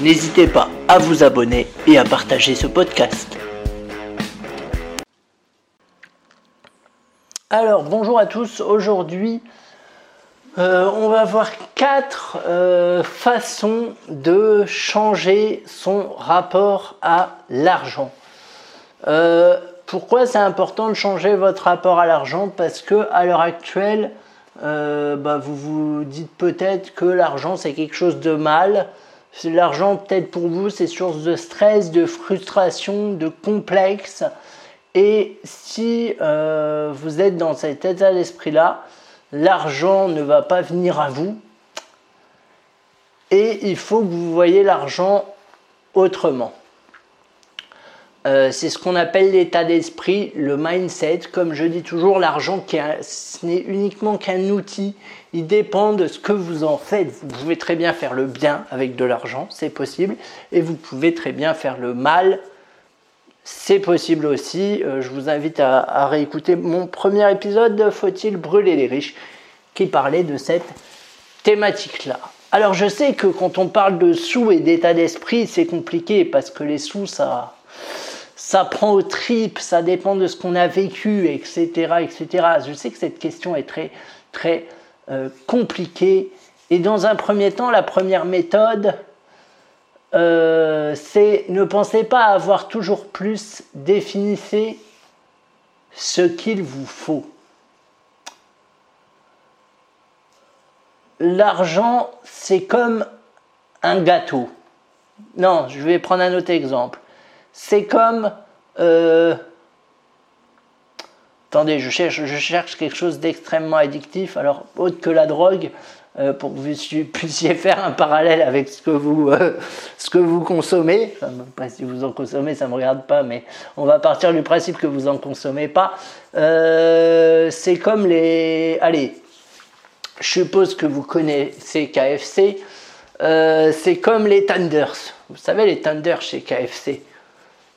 N'hésitez pas à vous abonner et à partager ce podcast. Alors, bonjour à tous. Aujourd'hui, euh, on va voir quatre euh, façons de changer son rapport à l'argent. Euh, pourquoi c'est important de changer votre rapport à l'argent? Parce que à l'heure actuelle, bah, vous vous dites peut-être que l'argent c'est quelque chose de mal, L'argent, peut-être pour vous, c'est source de stress, de frustration, de complexe. Et si euh, vous êtes dans cet état d'esprit-là, l'argent ne va pas venir à vous. Et il faut que vous voyez l'argent autrement. Euh, c'est ce qu'on appelle l'état d'esprit, le mindset. Comme je dis toujours, l'argent, ce n'est uniquement qu'un outil. Il dépend de ce que vous en faites. Vous pouvez très bien faire le bien avec de l'argent, c'est possible. Et vous pouvez très bien faire le mal, c'est possible aussi. Euh, je vous invite à, à réécouter mon premier épisode de Faut-il brûler les riches qui parlait de cette thématique-là. Alors je sais que quand on parle de sous et d'état d'esprit, c'est compliqué parce que les sous, ça ça prend au tripes, ça dépend de ce qu'on a vécu, etc., etc. Je sais que cette question est très, très euh, compliquée. Et dans un premier temps, la première méthode, euh, c'est ne pensez pas avoir toujours plus, définissez ce qu'il vous faut. L'argent, c'est comme un gâteau. Non, je vais prendre un autre exemple. C'est comme... Euh, attendez, je cherche, quelque chose d'extrêmement addictif. Alors, autre que la drogue, euh, pour que vous puissiez faire un parallèle avec ce que vous, euh, ce que vous consommez. Pas si vous en consommez, ça ne me regarde pas, mais on va partir du principe que vous n'en consommez pas. c'est comme les... Allez, je suppose que vous connaissez KFC. c'est comme les Tenders. Vous savez, les Tenders chez KFC.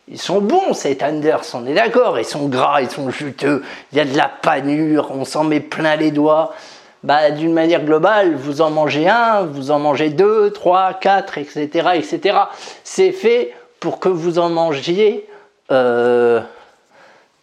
Ils sont bons, ces Tenders, on est d'accord. Ils sont gras, ils sont juteux. Il y a de la panure, on s'en met plein les doigts. Bah, d'une manière globale, vous en mangez un, vous en mangez deux, trois, quatre, etc. etc. C'est fait pour que vous en mangiez euh,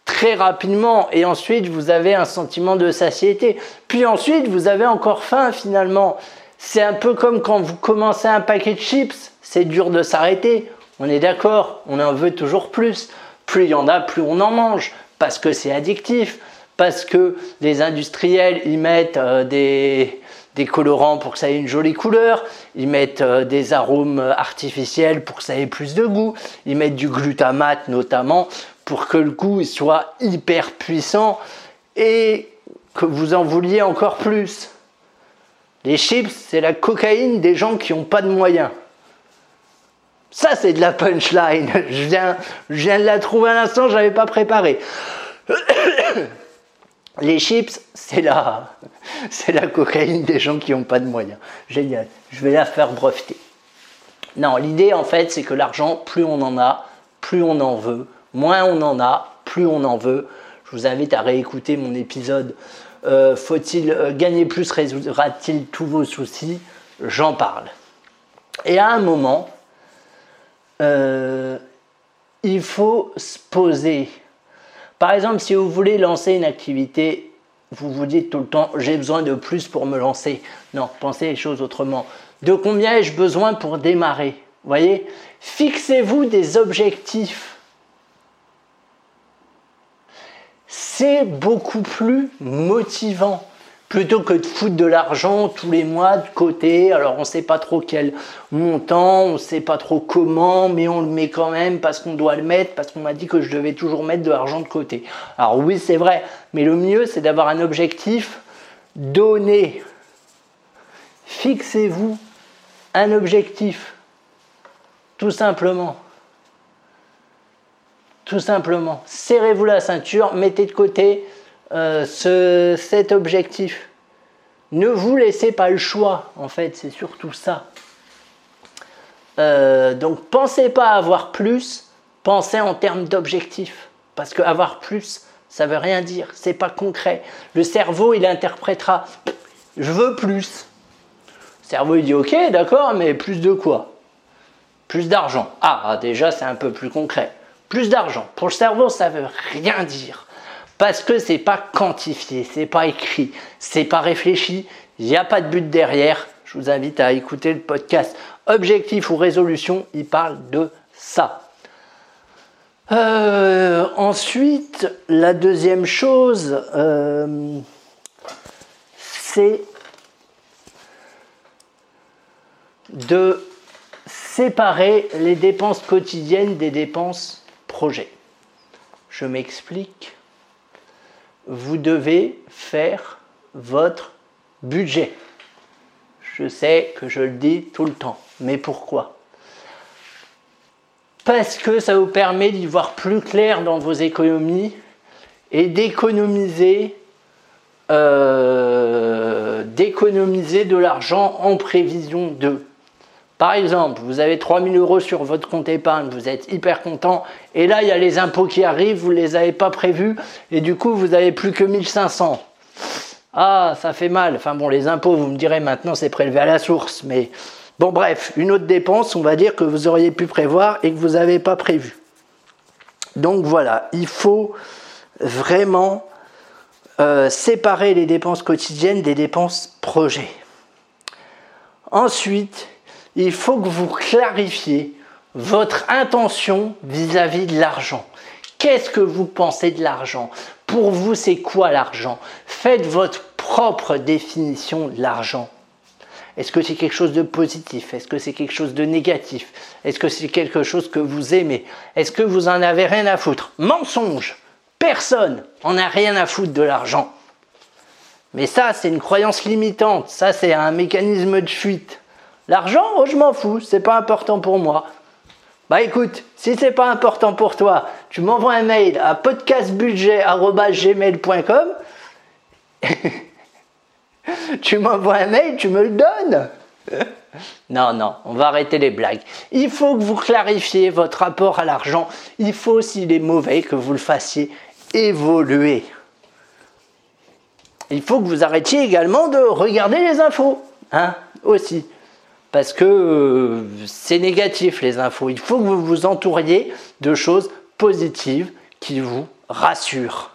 très rapidement et ensuite vous avez un sentiment de satiété. Puis ensuite, vous avez encore faim finalement. C'est un peu comme quand vous commencez un paquet de chips, c'est dur de s'arrêter. On est d'accord, on en veut toujours plus. Plus il y en a, plus on en mange, parce que c'est addictif, parce que les industriels y mettent euh, des, colorants pour que ça ait une jolie couleur, ils mettent euh, des arômes artificiels pour que ça ait plus de goût, ils mettent du glutamate notamment pour que le goût soit hyper puissant et que vous en vouliez encore plus. Les chips, c'est la cocaïne des gens qui n'ont pas de moyens. Ça, c'est de la punchline. Je viens, je de la trouver à l'instant, je n'avais pas préparé. Les chips, c'est la, c'est la cocaïne des gens qui n'ont pas de moyens. Génial. Je vais la faire breveter. Non, l'idée en fait, c'est que l'argent, plus on en a, plus on en veut. Moins on en a, plus on en veut. Je vous invite à réécouter mon épisode euh, Faut-il euh, gagner plus résoudra-t-il tous vos soucis? J'en parle. Et à un moment, euh, il faut se poser. Par exemple, si vous voulez lancer une activité, vous vous dites tout le temps, j'ai besoin de plus pour me lancer. Non, pensez les choses autrement. De combien ai-je besoin pour démarrer? Voyez? Fixez-vous des objectifs. C'est beaucoup plus motivant plutôt que de foutre de l'argent tous les mois de côté. Alors on ne sait pas trop quel montant, on ne sait pas trop comment, mais on le met quand même parce qu'on doit le mettre, parce qu'on m'a dit que je devais toujours mettre de l'argent de côté. Alors oui, c'est vrai, mais le mieux, c'est d'avoir un objectif donné. Fixez-vous un objectif, tout simplement. tout simplement. Serrez-vous la ceinture, mettez de côté euh, ce, cet objectif. Ne vous laissez pas le choix, en fait, c'est surtout ça. Euh, donc pensez pas à avoir plus, pensez en termes d'objectif. Parce que avoir plus, ça veut rien dire, c'est pas concret. Le cerveau, il interprétera je veux plus. Cerveau, il dit ok, d'accord, mais plus de quoi? Plus d'argent. Ah, déjà, c'est un peu plus concret. Plus d'argent. Pour le cerveau, ça veut rien dire. Parce que c'est pas quantifié, c'est pas écrit, c'est pas réfléchi, il n'y a pas de but derrière. Je vous invite à écouter le podcast Objectif ou résolution, il parle de ça. Euh, ensuite, la deuxième chose, euh, c'est de séparer les dépenses quotidiennes des dépenses projets. Je m'explique. Vous devez faire votre budget. Je sais que je le dis tout le temps, mais pourquoi? Parce que ça vous permet d'y voir plus clair dans vos économies et d'économiser euh, d'économiser de l'argent en prévision de. Par exemple, vous avez 3000 euros sur votre compte épargne, vous êtes hyper content, et là il y a les impôts qui arrivent, vous ne les avez pas prévus, et du coup vous n'avez plus que 1500. Ah, ça fait mal. Enfin bon, les impôts, vous me direz maintenant, c'est prélevé à la source. Mais bon, bref, une autre dépense, on va dire que vous auriez pu prévoir et que vous n'avez pas prévu. Donc voilà, il faut vraiment euh, séparer les dépenses quotidiennes des dépenses projets. Ensuite, il faut que vous clarifiez votre intention vis-à-vis -vis de l'argent. Qu'est-ce que vous pensez de l'argent? Pour vous, c'est quoi l'argent? Faites votre propre définition de l'argent. Est-ce que c'est quelque chose de positif? Est-ce que c'est quelque chose de négatif? Est-ce que c'est quelque chose que vous aimez? Est-ce que vous en avez rien à foutre? Mensonge Personne en a rien à foutre de l'argent. Mais ça, c'est une croyance limitante. Ça, c'est un mécanisme de fuite. L'argent, oh, je m'en fous, c'est pas important pour moi. Bah écoute, si c'est pas important pour toi, tu m'envoies un mail à podcastbudget.gmail.com tu m'envoies un mail, tu me le donnes. non, non, on va arrêter les blagues. Il faut que vous clarifiez votre rapport à l'argent. Il faut, s'il est mauvais, que vous le fassiez évoluer. Il faut que vous arrêtiez également de regarder les infos, hein, aussi parce que euh, c'est négatif les infos. Il faut que vous vous entouriez de choses positives qui vous rassurent.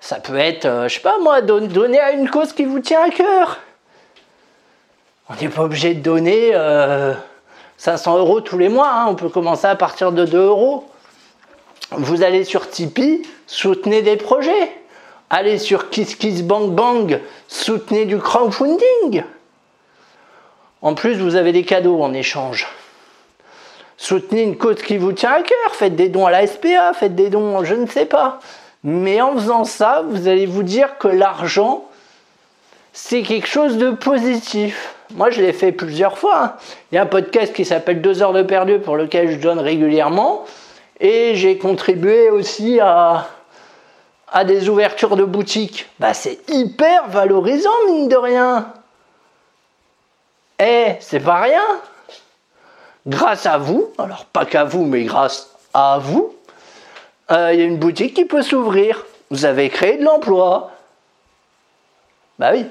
Ça peut être, euh, je sais pas moi, donner à une cause qui vous tient à cœur. On n'est pas obligé de donner 500 euh, euros tous les mois. Hein. On peut commencer à partir de 2 euros. Vous allez sur Tipeee, soutenez des projets. Allez sur KissKissBankBank, soutenez du crowdfunding. En plus, vous avez des cadeaux en échange. Soutenez une cause qui vous tient à cœur, faites des dons à la SPA, faites des dons, je ne sais pas. Mais en faisant ça, vous allez vous dire que l'argent, c'est quelque chose de positif. Moi, je l'ai fait plusieurs fois. Hein. Il y a un podcast qui s'appelle 2 heures de perdu pour lequel je donne régulièrement. Et j'ai contribué aussi à, des ouvertures de boutiques. Bah, c'est hyper valorisant, mine de rien. Eh, c'est pas rien. Grâce à vous, alors pas qu'à vous, mais grâce à vous, euh, il y a une boutique qui peut s'ouvrir. Vous avez créé de l'emploi. Bah oui.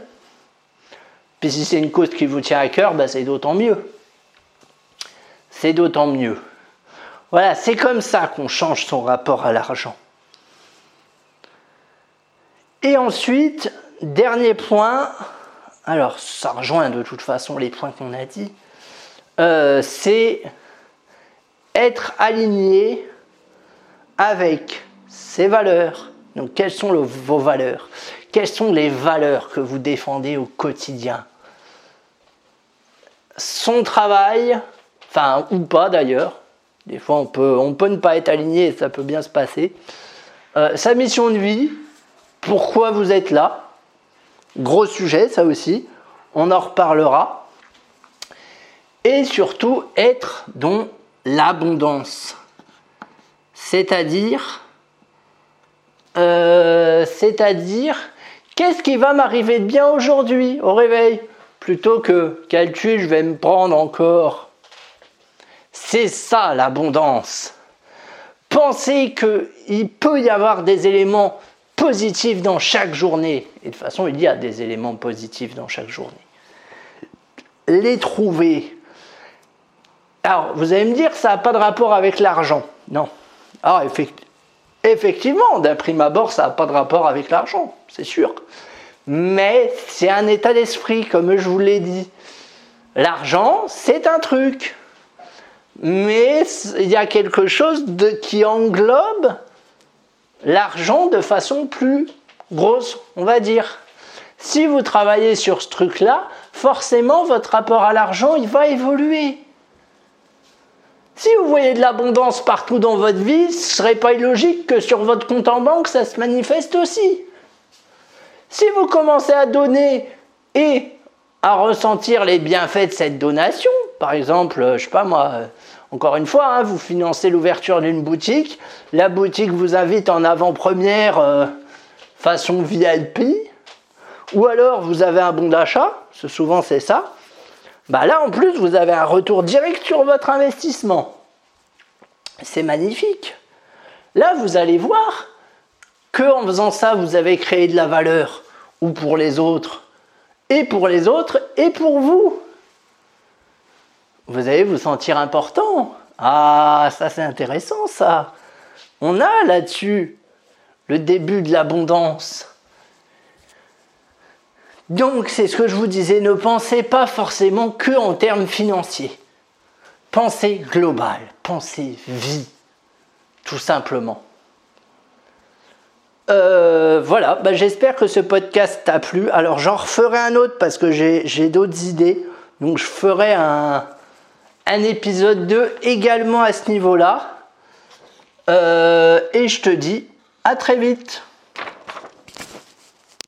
Puis si c'est une cause qui vous tient à cœur, bah c'est d'autant mieux. C'est d'autant mieux. Voilà, c'est comme ça qu'on change son rapport à l'argent. Et ensuite, dernier point, alors ça rejoint de toute façon les points qu'on a dit, euh, c'est être aligné avec ses valeurs. Donc quelles sont vos valeurs? Quelles sont les valeurs que vous défendez au quotidien? Son travail, enfin ou pas d'ailleurs, des fois on peut, on peut ne pas être aligné et ça peut bien se passer. Euh, sa mission de vie, pourquoi vous êtes là? Gros sujet, ça aussi. On en reparlera. Et surtout, être dans l'abondance. C'est-à-dire, euh, c'est-à-dire, qu'est-ce qui va m'arriver de bien aujourd'hui au réveil Plutôt que quel je vais me prendre encore? C'est ça l'abondance. Pensez qu'il peut y avoir des éléments positifs dans chaque journée. Et de toute façon, il y a des éléments positifs dans chaque journée. Les trouver. Alors, vous allez me dire, ça n'a pas de rapport avec l'argent. Non. Alors, effectivement, d'un prime abord, ça n'a pas de rapport avec l'argent, c'est sûr. Mais c'est un état d'esprit, comme je vous l'ai dit. L'argent, c'est un truc. Mais il y a quelque chose de, qui englobe l'argent de façon plus grosse, on va dire. Si vous travaillez sur ce truc-là, forcément votre rapport à l'argent, il va évoluer. Si vous voyez de l'abondance partout dans votre vie, ce serait pas illogique que sur votre compte en banque, ça se manifeste aussi. Si vous commencez à donner et à ressentir les bienfaits de cette donation, par exemple, je sais pas moi, encore une fois, hein, vous financez l'ouverture d'une boutique, la boutique vous invite en avant-première euh, façon VIP, ou alors vous avez un bon d'achat, souvent c'est ça, bah là en plus vous avez un retour direct sur votre investissement. C'est magnifique. Là vous allez voir que en faisant ça vous avez créé de la valeur, ou pour les autres, et pour les autres, et pour vous. Vous allez vous sentir important. Ah, ça c'est intéressant ça. On a là-dessus le début de l'abondance. Donc, c'est ce que je vous disais, ne pensez pas forcément que en termes financiers. Pensez global, pensez vie, tout simplement. Euh, voilà, bah, j'espère que ce podcast t'a plu. Alors j'en referai un autre parce que j'ai d'autres idées. Donc je ferai un, épisode 2 également à ce niveau-là. Euh, et je te dis à très vite.